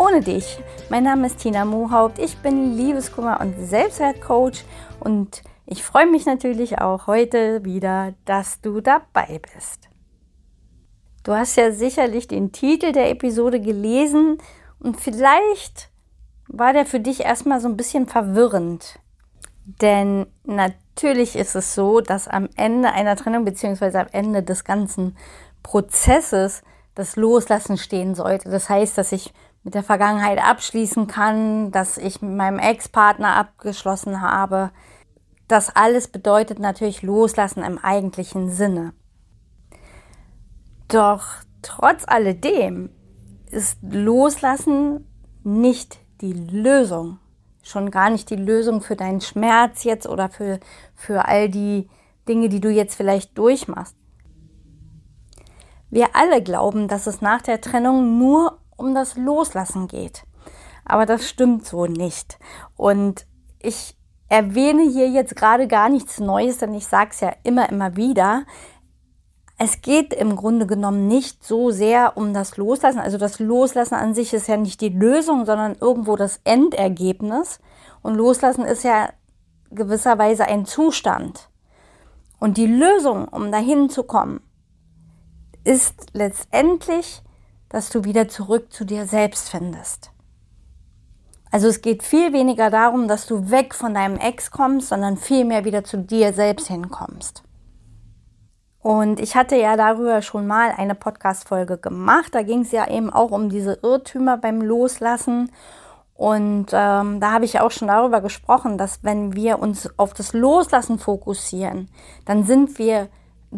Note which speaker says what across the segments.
Speaker 1: ohne dich. Mein Name ist Tina Mohaupt, ich bin Liebeskummer und Selbstwertcoach und ich freue mich natürlich auch heute wieder, dass du dabei bist. Du hast ja sicherlich den Titel der Episode gelesen und vielleicht war der für dich erstmal so ein bisschen verwirrend. Denn natürlich ist es so, dass am Ende einer Trennung bzw. am Ende des ganzen Prozesses das Loslassen stehen sollte. Das heißt, dass ich mit der Vergangenheit abschließen kann, dass ich mit meinem Ex-Partner abgeschlossen habe. Das alles bedeutet natürlich Loslassen im eigentlichen Sinne. Doch trotz alledem ist Loslassen nicht die Lösung schon gar nicht die Lösung für deinen Schmerz jetzt oder für, für all die Dinge, die du jetzt vielleicht durchmachst. Wir alle glauben, dass es nach der Trennung nur um das Loslassen geht. Aber das stimmt so nicht. Und ich erwähne hier jetzt gerade gar nichts Neues, denn ich sage es ja immer, immer wieder es geht im Grunde genommen nicht so sehr um das Loslassen. Also das Loslassen an sich ist ja nicht die Lösung, sondern irgendwo das Endergebnis. Und Loslassen ist ja gewisserweise ein Zustand. Und die Lösung, um dahin zu kommen, ist letztendlich, dass du wieder zurück zu dir selbst findest. Also es geht viel weniger darum, dass du weg von deinem Ex kommst, sondern vielmehr wieder zu dir selbst hinkommst. Und ich hatte ja darüber schon mal eine Podcast-Folge gemacht. Da ging es ja eben auch um diese Irrtümer beim Loslassen. Und ähm, da habe ich auch schon darüber gesprochen, dass wenn wir uns auf das Loslassen fokussieren, dann sind wir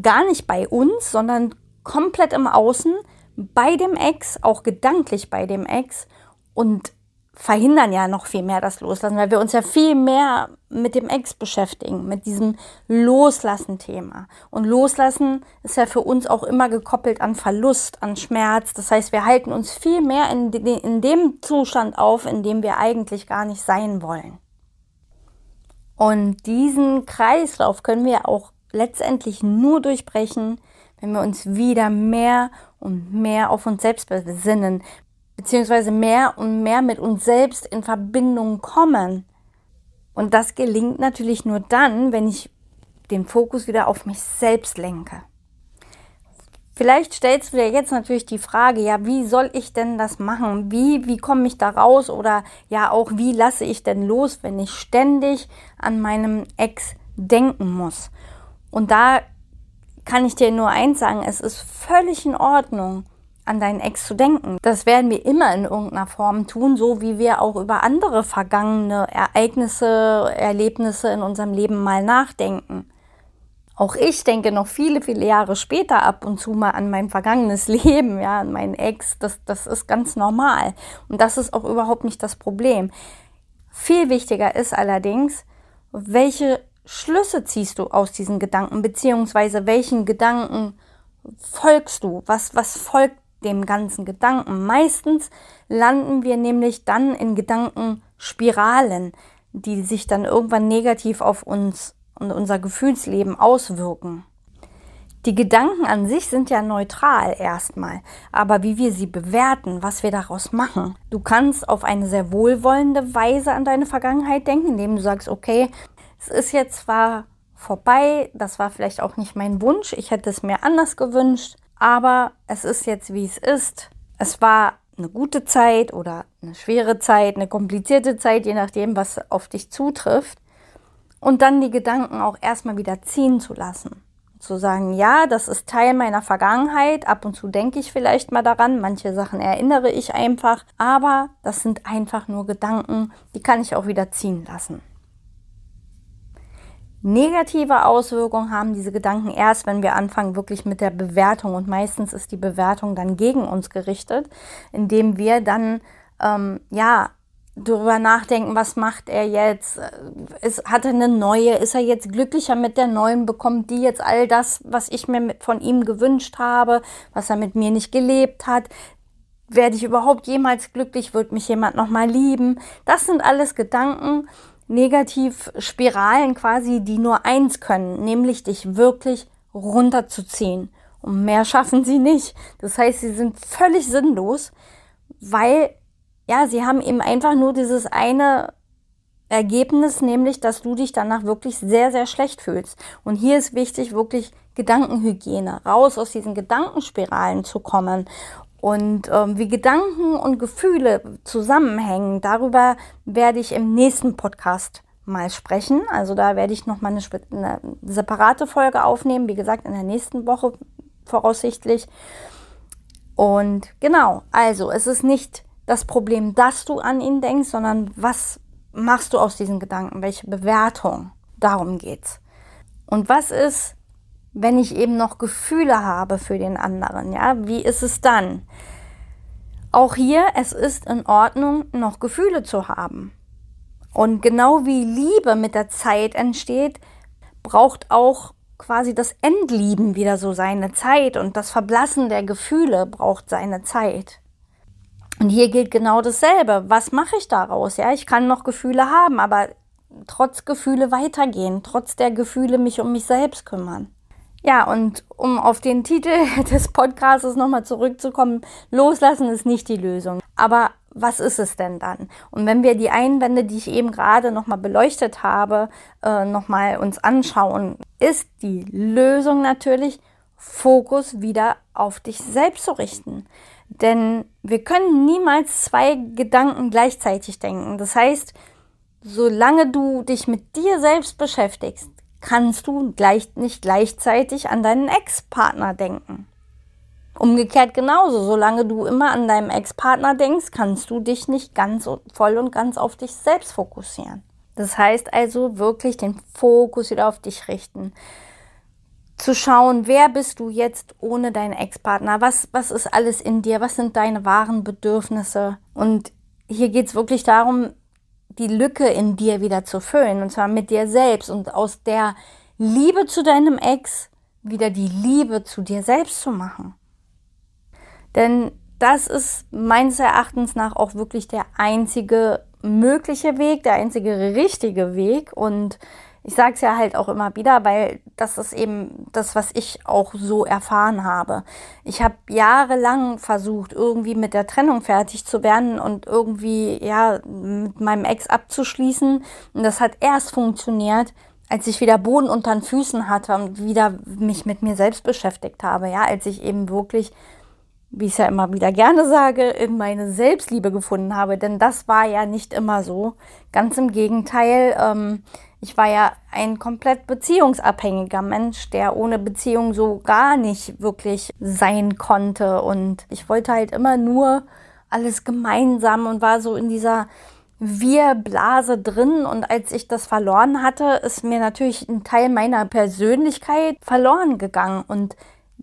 Speaker 1: gar nicht bei uns, sondern komplett im Außen, bei dem Ex, auch gedanklich bei dem Ex. Und verhindern ja noch viel mehr das Loslassen, weil wir uns ja viel mehr mit dem Ex beschäftigen, mit diesem Loslassen-Thema. Und Loslassen ist ja für uns auch immer gekoppelt an Verlust, an Schmerz. Das heißt, wir halten uns viel mehr in, de in dem Zustand auf, in dem wir eigentlich gar nicht sein wollen. Und diesen Kreislauf können wir auch letztendlich nur durchbrechen, wenn wir uns wieder mehr und mehr auf uns selbst besinnen, beziehungsweise mehr und mehr mit uns selbst in Verbindung kommen. Und das gelingt natürlich nur dann, wenn ich den Fokus wieder auf mich selbst lenke. Vielleicht stellst du dir jetzt natürlich die Frage, ja, wie soll ich denn das machen? Wie, wie komme ich da raus? Oder ja, auch wie lasse ich denn los, wenn ich ständig an meinem Ex denken muss? Und da kann ich dir nur eins sagen, es ist völlig in Ordnung, an deinen Ex zu denken. Das werden wir immer in irgendeiner Form tun, so wie wir auch über andere vergangene Ereignisse, Erlebnisse in unserem Leben mal nachdenken. Auch ich denke noch viele, viele Jahre später ab und zu mal an mein vergangenes Leben, ja, an meinen Ex. Das, das ist ganz normal. Und das ist auch überhaupt nicht das Problem. Viel wichtiger ist allerdings, welche Schlüsse ziehst du aus diesen Gedanken, beziehungsweise welchen Gedanken folgst du? Was, was folgt dem ganzen Gedanken. Meistens landen wir nämlich dann in Gedankenspiralen, die sich dann irgendwann negativ auf uns und unser Gefühlsleben auswirken. Die Gedanken an sich sind ja neutral erstmal, aber wie wir sie bewerten, was wir daraus machen. Du kannst auf eine sehr wohlwollende Weise an deine Vergangenheit denken, indem du sagst, okay, es ist jetzt zwar vorbei, das war vielleicht auch nicht mein Wunsch, ich hätte es mir anders gewünscht, aber es ist jetzt, wie es ist. Es war eine gute Zeit oder eine schwere Zeit, eine komplizierte Zeit, je nachdem, was auf dich zutrifft. Und dann die Gedanken auch erstmal wieder ziehen zu lassen. Zu sagen, ja, das ist Teil meiner Vergangenheit. Ab und zu denke ich vielleicht mal daran. Manche Sachen erinnere ich einfach. Aber das sind einfach nur Gedanken, die kann ich auch wieder ziehen lassen. Negative Auswirkungen haben diese Gedanken erst, wenn wir anfangen wirklich mit der Bewertung. Und meistens ist die Bewertung dann gegen uns gerichtet, indem wir dann ähm, ja, darüber nachdenken, was macht er jetzt? Ist, hat er eine neue? Ist er jetzt glücklicher mit der neuen? Bekommt die jetzt all das, was ich mir von ihm gewünscht habe, was er mit mir nicht gelebt hat? Werde ich überhaupt jemals glücklich? Wird mich jemand nochmal lieben? Das sind alles Gedanken, Negativspiralen quasi, die nur eins können, nämlich dich wirklich runterzuziehen. Und mehr schaffen sie nicht. Das heißt, sie sind völlig sinnlos, weil ja, sie haben eben einfach nur dieses eine Ergebnis, nämlich, dass du dich danach wirklich sehr, sehr schlecht fühlst. Und hier ist wichtig, wirklich Gedankenhygiene, raus aus diesen Gedankenspiralen zu kommen. Und ähm, wie Gedanken und Gefühle zusammenhängen, darüber werde ich im nächsten Podcast mal sprechen. Also da werde ich nochmal eine, eine separate Folge aufnehmen, wie gesagt, in der nächsten Woche voraussichtlich. Und genau, also es ist nicht das Problem, dass du an ihn denkst, sondern was machst du aus diesen Gedanken? Welche Bewertung? Darum geht's. Und was ist, wenn ich eben noch Gefühle habe für den anderen? Ja, wie ist es dann? Auch hier, es ist in Ordnung, noch Gefühle zu haben. Und genau wie Liebe mit der Zeit entsteht, braucht auch quasi das Endlieben wieder so seine Zeit und das Verblassen der Gefühle braucht seine Zeit. Und hier gilt genau dasselbe. Was mache ich daraus? Ja, ich kann noch Gefühle haben, aber trotz Gefühle weitergehen, trotz der Gefühle mich um mich selbst kümmern. Ja, und um auf den Titel des Podcasts nochmal zurückzukommen, loslassen ist nicht die Lösung. Aber was ist es denn dann? Und wenn wir die Einwände, die ich eben gerade nochmal beleuchtet habe, äh, nochmal uns anschauen, ist die Lösung natürlich, Fokus wieder auf dich selbst zu richten. Denn wir können niemals zwei Gedanken gleichzeitig denken. Das heißt, solange du dich mit dir selbst beschäftigst, kannst du gleich, nicht gleichzeitig an deinen Ex-Partner denken. Umgekehrt genauso, solange du immer an deinem Ex-Partner denkst, kannst du dich nicht ganz voll und ganz auf dich selbst fokussieren. Das heißt also wirklich den Fokus wieder auf dich richten zu schauen, wer bist du jetzt ohne deinen Ex-Partner? Was, was ist alles in dir? Was sind deine wahren Bedürfnisse? Und hier geht es wirklich darum, die Lücke in dir wieder zu füllen. Und zwar mit dir selbst und aus der Liebe zu deinem Ex wieder die Liebe zu dir selbst zu machen. Denn das ist meines Erachtens nach auch wirklich der einzige mögliche Weg, der einzige richtige Weg. Und ich sage es ja halt auch immer wieder, weil das ist eben das, was ich auch so erfahren habe. Ich habe jahrelang versucht, irgendwie mit der Trennung fertig zu werden und irgendwie ja mit meinem Ex abzuschließen. Und das hat erst funktioniert, als ich wieder Boden unter den Füßen hatte und wieder mich mit mir selbst beschäftigt habe. Ja, als ich eben wirklich wie ich es ja immer wieder gerne sage, in meine Selbstliebe gefunden habe. Denn das war ja nicht immer so. Ganz im Gegenteil. Ähm, ich war ja ein komplett beziehungsabhängiger Mensch, der ohne Beziehung so gar nicht wirklich sein konnte. Und ich wollte halt immer nur alles gemeinsam und war so in dieser Wir-Blase drin. Und als ich das verloren hatte, ist mir natürlich ein Teil meiner Persönlichkeit verloren gegangen. Und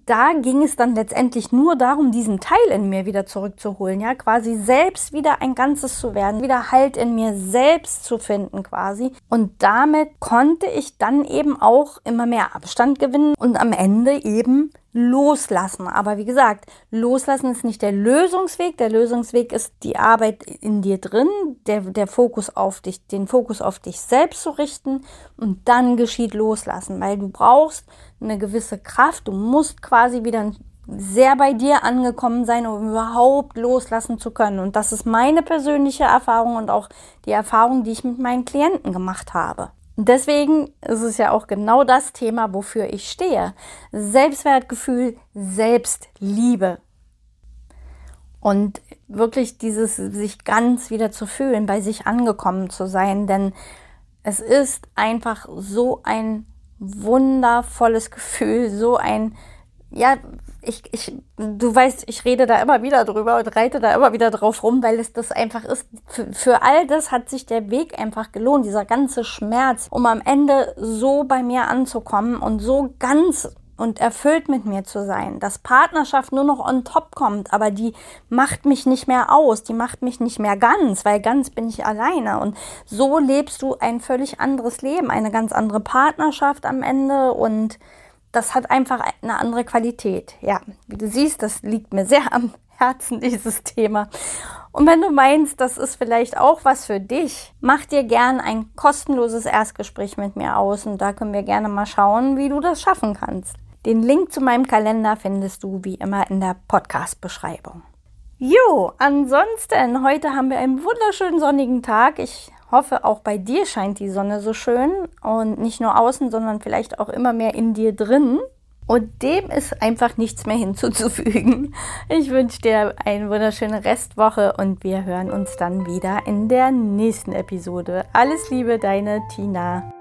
Speaker 1: da ging es dann letztendlich nur darum, diesen Teil in mir wieder zurückzuholen, ja, quasi selbst wieder ein Ganzes zu werden, wieder Halt in mir selbst zu finden quasi. Und damit konnte ich dann eben auch immer mehr Abstand gewinnen und am Ende eben loslassen. Aber wie gesagt, loslassen ist nicht der Lösungsweg. Der Lösungsweg ist die Arbeit in dir drin, der, der Fokus auf dich, den Fokus auf dich selbst zu richten und dann geschieht loslassen, weil du brauchst eine gewisse Kraft. Du musst quasi wieder sehr bei dir angekommen sein, um überhaupt loslassen zu können. Und das ist meine persönliche Erfahrung und auch die Erfahrung, die ich mit meinen Klienten gemacht habe. Deswegen ist es ja auch genau das Thema, wofür ich stehe. Selbstwertgefühl, Selbstliebe. Und wirklich dieses sich ganz wieder zu fühlen, bei sich angekommen zu sein, denn es ist einfach so ein wundervolles Gefühl, so ein ja, ich, ich, du weißt, ich rede da immer wieder drüber und reite da immer wieder drauf rum, weil es das einfach ist. Für, für all das hat sich der Weg einfach gelohnt, dieser ganze Schmerz, um am Ende so bei mir anzukommen und so ganz und erfüllt mit mir zu sein, dass Partnerschaft nur noch on top kommt, aber die macht mich nicht mehr aus, die macht mich nicht mehr ganz, weil ganz bin ich alleine und so lebst du ein völlig anderes Leben, eine ganz andere Partnerschaft am Ende und das hat einfach eine andere Qualität. Ja, wie du siehst, das liegt mir sehr am Herzen, dieses Thema. Und wenn du meinst, das ist vielleicht auch was für dich, mach dir gern ein kostenloses Erstgespräch mit mir aus und da können wir gerne mal schauen, wie du das schaffen kannst. Den Link zu meinem Kalender findest du wie immer in der Podcast-Beschreibung. Jo, ansonsten, heute haben wir einen wunderschönen sonnigen Tag. Ich hoffe, auch bei dir scheint die Sonne so schön und nicht nur außen, sondern vielleicht auch immer mehr in dir drin. Und dem ist einfach nichts mehr hinzuzufügen. Ich wünsche dir eine wunderschöne Restwoche und wir hören uns dann wieder in der nächsten Episode. Alles Liebe, deine Tina.